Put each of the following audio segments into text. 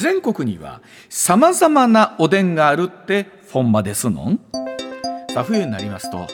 全国にはさまざまなおでんがあるってフォンマですのん？さあ冬になりますと今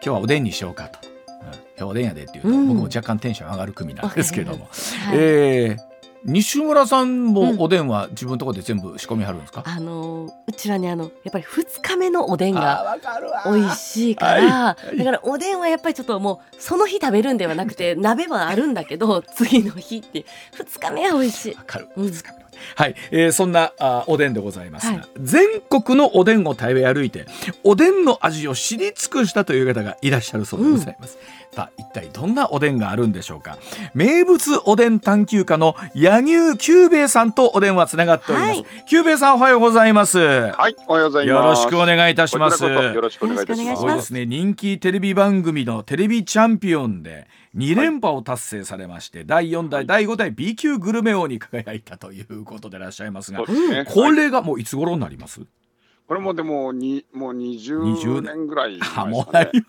日はおでんにしようかと、うん、今日おでんやでっていうと、うん。僕も若干テンション上がる組なんですけども、はい。えー西村さんもおでんは自分のところで全部仕込みはるんですか、あのうちはねあのやっぱり二日目のおでんあが美味しいから、はい。だからおでんはやっぱりちょっともうその日食べるんではなくて鍋はあるんだけど次の日って二日目は美味しい。わ。かる、うん。二日目。のはい、えーそんなあおでんでございますが、はい。全国のおでんを食べ歩いておでんの味を知り尽くしたという方がいらっしゃるそうでございます、さあ一体どんなおでんがあるんでしょうか。名物おでん探求家の柳生久兵衛さんとお電話つながっております、はい。久兵衛さんおはようございます。はい、おはようございます。よろしくお願いいたします。よろしくお願いいたします。すね人気テレビ番組のテレビチャンピオンで2連覇を達成されまして、第4代、第5代 B 級グルメ王に輝いたということでいらっしゃいますがね。こはいれがもういつ頃になります、これもでもにもう20 20年ぐらいね。もうなりうん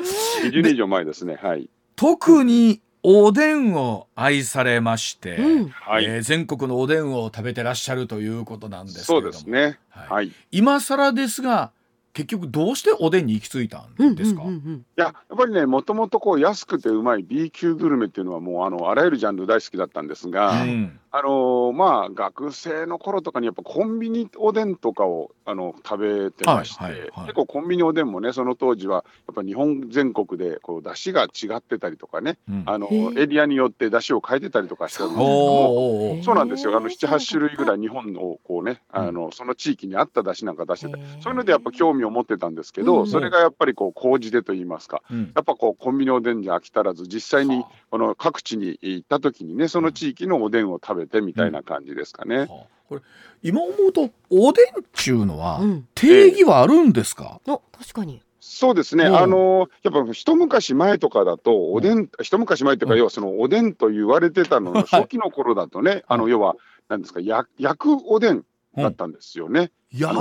20年以上前ですね。はい。特におでんを愛されまして、うんはい。えー全国のおでんを食べてらっしゃるということなんですけそうれどもですね。はいはい。い今更ですが結局どうしておでんに行き着いたうんんですか、うんうんや、やっぱりね、もともとこう安くてうまい B 級グルメっていうのはもうあのあらゆるジャンル大好きだったんですが、うんあのーまあ学生の頃とかにやっぱコンビニおでんとかをあの食べてまして、はいはいはい。結構コンビニおでんもねその当時はやっぱ日本全国でこう出汁が違ってたりとかね、うん。あのエリアによって出汁を変えてたりとかしてるんです。けども。そうなんですよ。あの七八種類ぐらい日本のこうね、あのその地域に合った出汁なんか出してて、そういうのでやっぱ興味を持ってたんですけうん。ど、それがやっぱりこう麹でと言いますか、うん。やっぱこうコンビニおでんじゃ飽き足らず、実際にはこの各地に行った時にね、その地域のおでんを食べてみたいな感じですかね。はあ。これ今思うとおでんっちゅうのはうん。定義はあるんですか、お確かに。そうですね、うん。あのやっぱ一昔前とかだと、おでん、一昔前というか、うん。要はそのおでんと言われてたのの初期の頃だとね、あの要は、なんですか、焼焼くおでんだったんですよね。や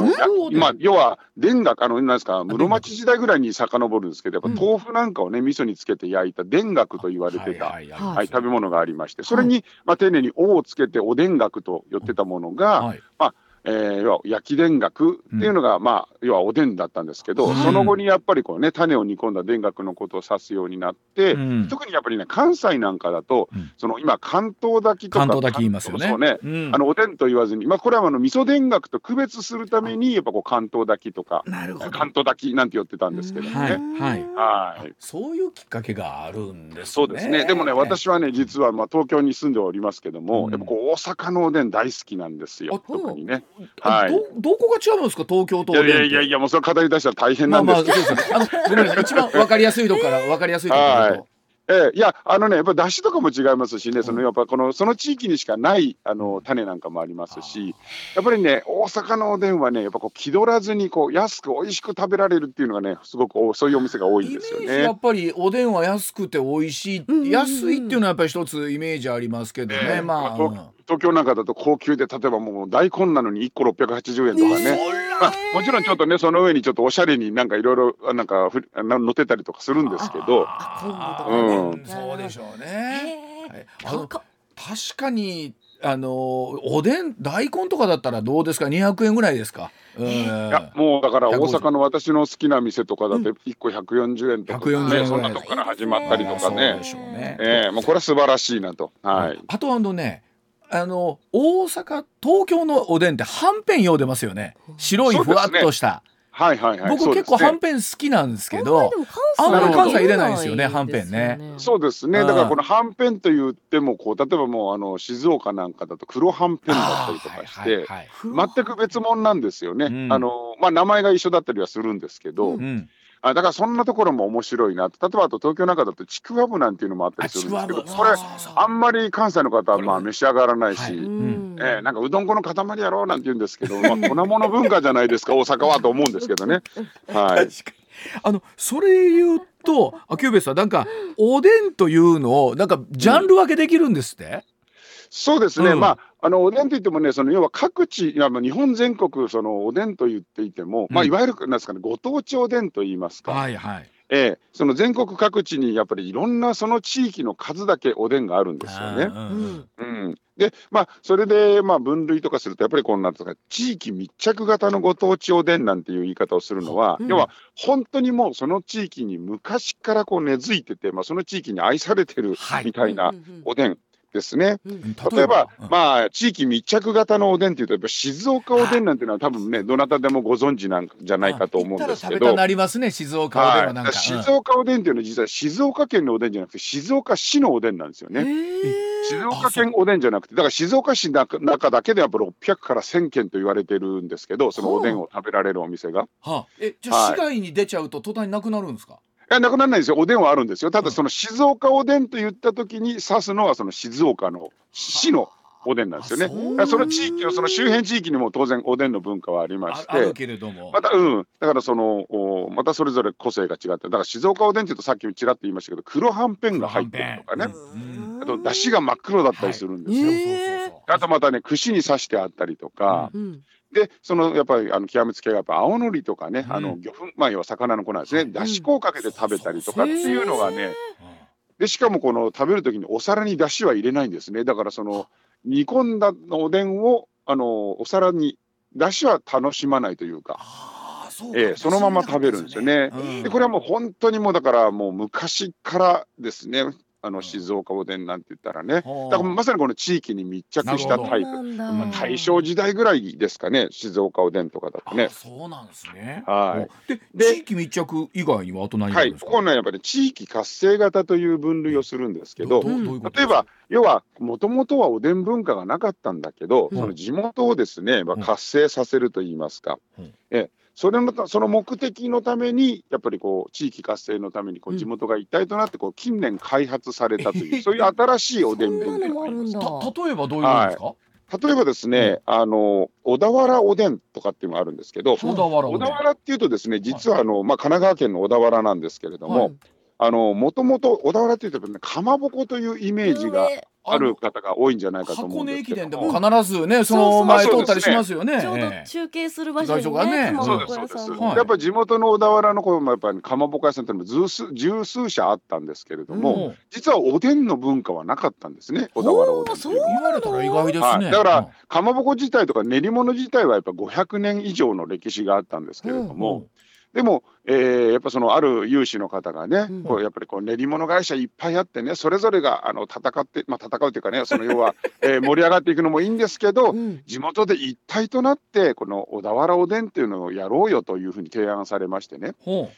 まあ、要は、田楽、あの、なんですか、室町時代ぐらいに遡るんですけど、やっぱ豆腐なんかをね、味噌につけて焼いた田楽と言われてた、はい食べ物がありまして、それに、まあ、丁寧に「お」をつけてお田楽と言ってたものが、はいえー要は焼き田楽っていうのが、まあ、要はおでんだったんですけど、はいその後にやっぱりこうね、種を煮込んだ田楽のことを指すようになって、うん。特にやっぱりね、関西なんかだと、うん。その今、関東炊きとか、関東炊き言いますよね。そうね、うん。あのおでんと言わずに、まあ、これはあの味噌田楽と区別するために、やっぱこう関東炊きとか、関東炊きなんて言ってたんですけどもはい。ね。はい。はい。そういうきっかけがあるんですね。そうですね。でもね、私はね、実はまあ東京に住んでおりますけども、うん。やっぱこう大阪のおでん大好きなんですよ。あ特にね。あはい。どどこが違うんですか？東京といやいやいやいや、もうそれ語り出したら大変まあなんです。けど。まあそうですね。あのごめんなさい。一番わかりやすいとこからわかりやすいとこから言うとええいや、あのね、やっぱ出汁とかも違いますしね、そのやっぱこのその地域にしかないあの種なんかもありますし、やっぱりね、大阪のおでんはね、やっぱこう気取らずにこう安く美味しく食べられるっていうのがね、すごくおそういうお店が多いんですよージやね。っぱりおでんは安くて美味しい、うん。うんうん安いっていうのはやっぱり一つイメージありますけどね、ええ。まあ、まあうん東京なんかだと高級で、例えばもう大根なのに1個680円とかね。まあ、もちろんちょっとね、その上にちょっとおしゃれになんかいろいろなんかふな乗ってたりとかするんですけど、そうでしょうね。へはい確かにあのおでん大根とかだったらどうですか？200円ぐらいですか？うんいやもうだから大150阪の私の好きな店とかだと1個140円とか、140円ぐらね、いそんなとこから始まったりとかそうねで。しょうね。ええもうこれは素晴らしいなと。はい。あとあのねあの大阪東京のおでんってはんぺんよう出ますよね。白いふわっとした、はいはいはい。僕結構はんんぺん好きなんですけどあんまり関西入れないですよねはんぺんね。そうですね。うん。だからこのはんぺんと言ってもこう例えばもうあの静岡なんかだと黒はんぺんだったりとかして。はいはいはい全く別物なんですよね、うん。あのまあ、名前が一緒だったりはするんですけど、うんうんあだからそんなところも面白いな。と、例えばあと東京なんかだとちくわぶなんていうのもあったありするんですけど、これ、そうそうそうあんまり関西の方はまあ召し上がらないし、はい。うん。えーなんかうどん粉の塊やろうなんて言うんですけど、まあ、粉物文化じゃないですか、大阪はと思うんですけどね。はい、確かに。あのそれ言うとあキューベさんなんかおでんというのをなんかジャンル分けできるんですって、そうですね、うん。まあ、あのおでんといってもね、その要は各地、日本全国、そのおでんと言っていても、まあ、うん。いわゆるなんですかね、ご当地おでんと言いますか、はいはい。ええ。その全国各地にやっぱりいろんなその地域の数だけおでんがあるんですよね。ううんん。うん、で、まあ、それで、まあ、分類とかすると、やっぱりこんなんですか、地域密着型のご当地おでんなんていう言い方をするのは、うん。要は、本当にもうその地域に昔からこう根付いてて、まあ、その地域に愛されてるはい。みたいなうんうん。おでんですね。例えば、うん。まあ、地域密着型のおでんっていうと、やっぱ静岡おでんなんていうのは、多分ね、どなたでもご存知なんじゃないかと思うんですけど。なりますね静岡おでんはなんか、はい、静岡おでんっていうのは実は静岡県のおでんじゃなくて静岡市のおでんなんですよね。静岡県おでんじゃなくてだから静岡市の中だけでやっぱ600から1000件と言われてるんですけどそのおでんを食べられるお店が。はあ、えじゃあはい。市外に出ちゃうと途端になくなるんですか、いやなくならないですよ。おでんはあるんですよ。たうん。だその静岡おでんと言った時に指すのはその静岡の市のおでんなんですよね。あそその地域のその周辺地域にも当然おでんの文化はありましああるて。けれども、またうん、だからそのおまたそれぞれ個性が違ってだから静岡おでんっていうとさっきちらっと言いましたけど黒はんぺんが入ってるとかね。うん。あと出汁が真っ黒だったりするんですよ。はい。そうそうそうあとまたね串に刺してあったりとか、うんでそのやっぱりあの極めつけがやっぱ青のりとかね、うん。あの魚粉まあ要は魚の粉ですね、はい。だし粉をかけて食べたりとかっていうのがね、うんでしかもこの食べる時にお皿にだしは入れないんですね。だからその煮込んだおでんをあのお皿にだしは楽しまないというか、そええそのまま食べるんですよね。うんでこれはもう本当にもうだからもう昔からですねあの静岡おでんなんて言ったらね。はあ。だからまさにこの地域に密着したタイプ。まあ大正時代ぐらいですかね静岡おでんとかだとね。あ。そうなんですね。はい。でで地域密着以外にはあと何があはい。ここねやっぱり地域活性型という分類をするんですけど例えば要はもともとはおでん文化がなかったんだけど、うん。その地元をですね、まあ、うん。活性させるといいますか、うん。えそれのたその目的のためにやっぱりこう地域活性のためにこううん。地元が一体となってこう近年開発されたという、え そういう新しいおでん文化があります例えばどういうのですか？例えばですね、あの小田原おでんとかっていうのがあるんですけど、小田原っていうとですね実はあの、まあ、神奈川県の小田原なんですけれども、もともと小田原っていうと、ね、かまぼこというイメージがある方が多いんじゃないかと思うん箱根駅ですけど。も伝でも必ずねその前通ったりしますよね。ちょうどええ。中継する場所がね。そうですそうです、やっぱり地元の小田原のこうやっぱりかまぼこ屋さんっていうのも十数十数社あったんですけれども、実はおでんの文化はなかったんですね小田原おでん。言われたら意外ですね。はい、だから、かまぼこ自体とか練り物自体はやっぱ500年以上の歴史があったんですけれども、うんでも、えーやっぱそのある有志の方がね、うん。こうやっぱりこう練り物会社いっぱいあってねそれぞれがあの戦って、まあ、戦うというかねその要は、えー盛り上がっていくのもいいんですけど、うん。地元で一体となってこの小田原おでんっていうのをやろうよというふうに提案されましてね。ほ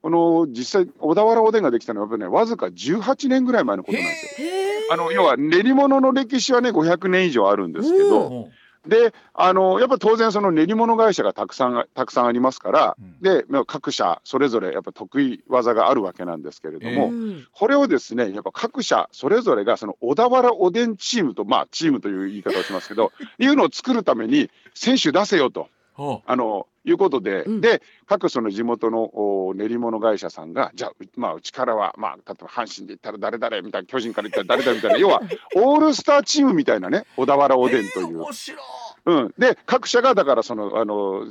この実際小田原おでんができたのはやっぱりねわずか18年ぐらい前のうことなんですよ。あの要は練り物の歴史はね500年以上あるんですけうど、ほであのやっぱ当然その練り物会社がたくさんたくさんありますから、うん。でまあ各社それぞれやっぱ得意技があるわけなんですけれども、えうん。これをですねやっぱ各社それぞれがその小田原おでんチームとまあチームという言い方をしますけど いうのを作るために選手出せよと。あのいうことで、うんで各その地元のお練り物会社さんがじゃあう,、まあ、うちからは、まあ、例えば阪神で言ったら誰々みたいな巨人から言ったら誰々みたいな要はオールスターチームみたいなね小田原おでんという。面白い。うん、で各社がだからそのあの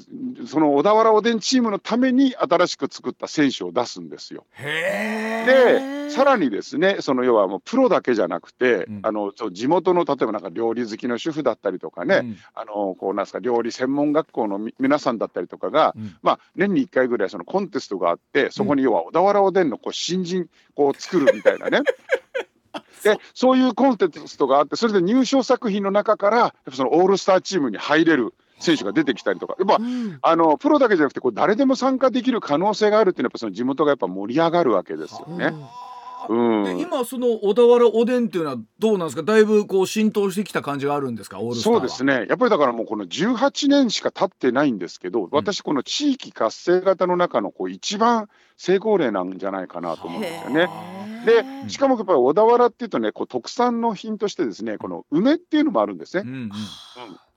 その小田原おでんチームのために新しく作った選手を出すんですよ。でさらにですねその要はもうプロだけじゃなくて、うんあのそう地元の例えばなんか料理好きの主婦だったりとかね、うんあのこうなんすか料理専門学校のみ皆さんだったりとかが、うんまあ、年に1回ぐらいそのコンテストがあってそこに要は小田原おでんのこう新人こう作るみたいなね。でそういうコンテストがあってそれで入賞作品の中からやっぱそのオールスターチームに入れる選手が出てきたりとか。やっぱうん。あのプロだけじゃなくてこう誰でも参加できる可能性があるっていうのはやっぱその地元がやっぱ盛り上がるわけですよね。うんで今その小田原おでんっていうのはどうなんですか？だいぶこう浸透してきた感じがあるんですか？そうですね。やっぱりだからもうこの18年しか経ってないんですけど、私この地域活性型の中のこう一番成功例なんじゃないかなと思うんですよね。でしかもやっぱり小田原っていうとねこう特産の品としてですねこの梅っていうのもあるんですね。う。ん。うん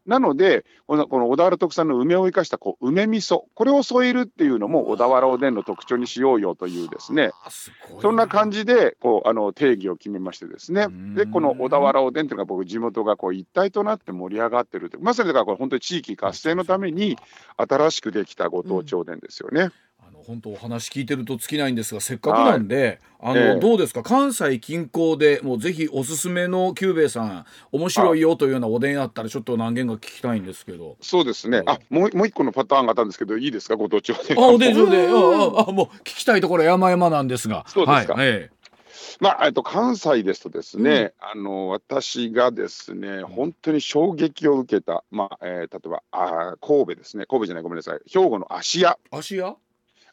なのでこの小田原特産の梅を生かしたこう梅味噌これを添えるっていうのも小田原おでんの特徴にしようよというですね。あすごいそんな感じでこうあの定義を決めましてですね。うん。でこの小田原おでんというのが僕地元がこう一体となって盛り上がってるまさにだからこれ本当に地域活性のために新しくできたご当地おでんですよね。あの本当お話聞いてると尽きないんですがせっかくなんで、あの、ええどうですか？関西近郊でもうぜひおすすめの久兵衛さん面白いよというようなおでんあったらちょっと何軒か聞きたいんですけど。そうですね。あ、もうもう一個のパターンがあったんですけど、いいですか、ご当地おでん。あおでん上で、あああもう聞きたいところ山々なんですが。そうですかはい、えまあ、えっと、関西ですとですね、あの、私がですね、本当に衝撃を受けた、まあ、えー例えば、あー神戸ですね、神戸じゃない、ごめんなさい、兵庫の芦屋。え芦屋？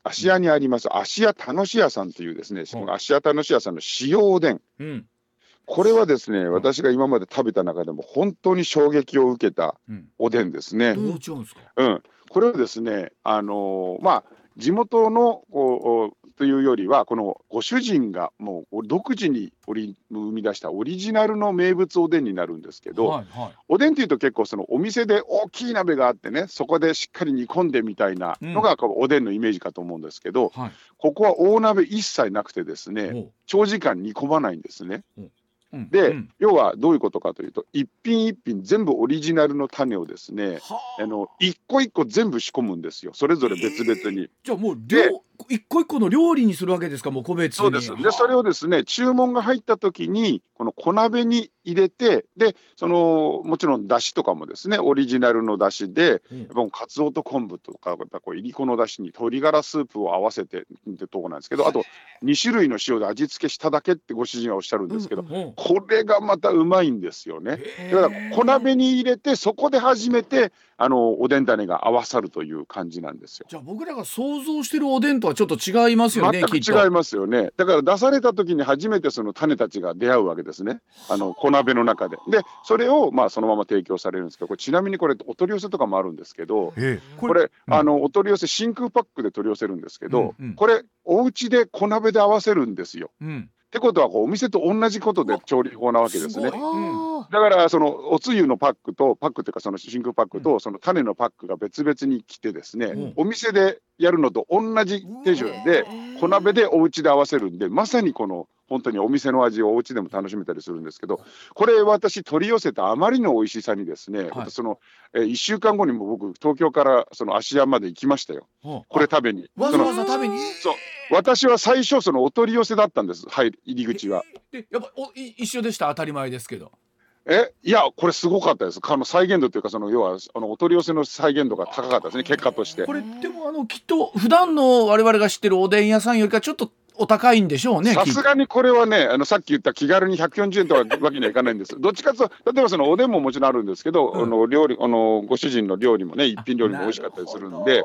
芦屋にあります、芦屋楽し屋さんというですね、芦屋楽し屋さんの塩おでん。うんこれはですね、私が今まで食べた中でも本当に衝撃を受けたうん。おでんですね。どうんですか？うん、これはですね、あのーまあ、地元のこうというよりは、このご主人がもう独自に織り生み出したオリジナルの名物おでんになるんですけど、はいはい。おでんっていうと結構そのお店で大きい鍋があってね、そこでしっかり煮込んでみたいなのがこうおでんのイメージかと思うんですけど、はい。ここは大鍋一切なくてですね、長時間煮込まないんですね。うんで、うん。要はどういうことかというと、一品一品全部オリジナルの種をですね、はあ。の一個一個全部仕込むんですよ、それぞれ別々に。じゃあもう一個一個の料理にするわけですか？もう個別に。そうです。で、それをですね、注文が入った時に、この小鍋に入れて、で、その、もちろん出汁とかもですね、オリジナルの出汁で、うん。やっぱもうカツオと昆布とか、やっぱこういりこの出汁に鶏ガラスープを合わせてってとこなんですけど、あと2種類の塩で味付けしただけってご主人はおっしゃるんですけど、うんうんこれがまたうまいんですよね。へだから小鍋に入れて、そこで初めて、あの、おでん種が合わさるという感じなんですよ。じゃあ僕らが想像してるおでんとはちょっと違いますよね。全く違いますよね。だから出された時に初めてその種たちが出会うわけですね。あの小鍋の中で。で、それをまあそのまま提供されるんですけど、これちなみにこれお取り寄せとかもあるんですけど、ええこれ、うんあのお取り寄せ真空パックで取り寄せるんですけど、うんうんこれお家で小鍋で合わせるんですよ。うん。ってことはこうお店と同じことで調理法なわけですね。す。だからそのおつゆのパックとパックっていうかその真空パックとその種のパックが別々に来てですね、うん。お店でやるのと同じ手順で小鍋でお家で合わせるんでまさにこの本当にお店の味をお家でも楽しめたりするんですけどこれ私取り寄せたあまりの美味しさにですね、はい。そのえ1週間後にも僕東京からその芦屋まで行きましたよ。はこれ食べに。わざわざ食べに？そう私は最初そのお取り寄せだったんです入り入り口は。でやっぱおい一緒でした？当たり前ですけど。えいや、これすごかったです。あの再現度というか、その要はあのお取り寄せの再現度が高かったですね、結果としてこ。れでもあのきっと普段の我々が知ってるおでん屋さんよりかちょっとお高いんでしょうね。さすがにこれはね、あのさっき言った気軽に140円とはわけにはいかないんです。どっちかというと、例えばそのおでんももちろんあるんですけど、うんあの料理あのご主人の料理もね、一品料理も美味しかったりするんで、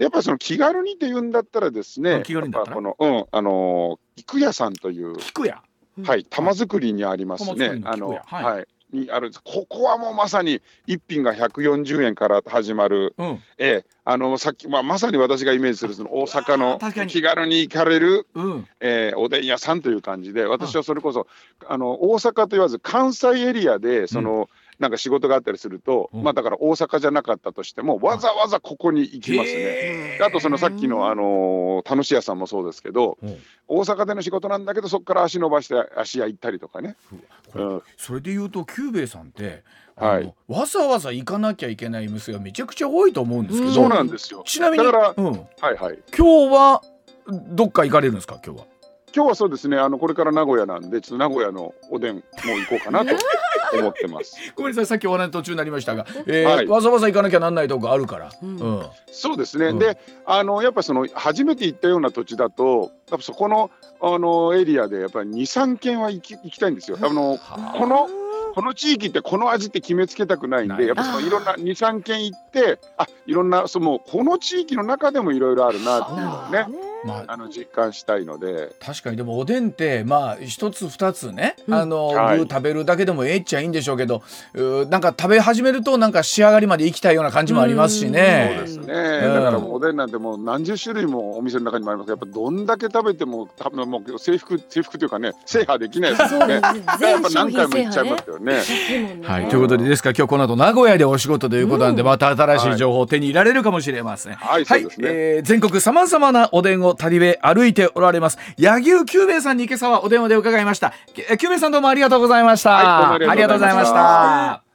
やっぱりその気軽にって言うんだったらですね、あ気軽にだったこの、うん、あの菊屋さんという、聞くや。はい、玉造りにありますね。あの、菊屋。はい。はい。にあるここはもうまさに一品が140円から始まる、うん。ええ、あのさっき、まあ、まさに私がイメージするその大阪の気軽に行かれる、うん。えーおでん屋さんという感じで私はそれこそあの大阪と言わず関西エリアでその、なんか仕事があったりすると、うん。まあだから大阪じゃなかったとしてもわざわざここに行きますね。あとそのさっきの、あのー楽し屋さんもそうですけど、うん。大阪での仕事なんだけどそこから足伸ばして足屋行ったりとかね。うん。それで言うと久兵衛さんって、はい。わざわざ行かなきゃいけない店がめちゃくちゃ多いと思うんですけど、そうなんですよ。ちなみにだからうん、はいはい。今日はどっか行かれるんですか？今日は。今日はそうですね。あのこれから名古屋なんでちょっと名古屋のおでんも行こうかなと思ってます。ごめんなさいさっきお話途中になりましたが、えーはい。わざわざ行かなきゃなんないとこあるから。うん。うん。そうですね、うん。であのやっぱその初めて行ったような土地だとやっぱそこのあのエリアでやっぱり23軒は行き行きたいんですよ。あのこのこの地域ってこの味って決めつけたくないんでやっぱそのいろんな23軒行ってあいろんなそのこの地域の中でもいろいろあるなっていうねまああの実感したいので。確かにでもおでんってまあ一つ二つね、うん。あの、はい。具食べるだけでもええっちゃいいんでしょうけどうーなんか食べ始めるとなんか仕上がりまで行きたいような感じもありますしそうねで。すね、だからもうおでんなんてもう何十種類もお店の中にもありますけどやっぱどんだけ食べても多分もう制服制服というかね制覇できないですよね。そうです。ねやっ全商ぱ何回品制覇ねも行っちゃいますよね。はい、ということでですから今日この後名古屋でお仕事ということなんで、また新しい情報を手に入れられるかもしれません。はいそうですね。えー全国さまざまなおでんを旅べ歩いておられます柳生久兵衛さんに今朝はお電話で伺いました。えー久兵衛さんどうもありがとうございました。はいどうもありがとうございましたありがとうございました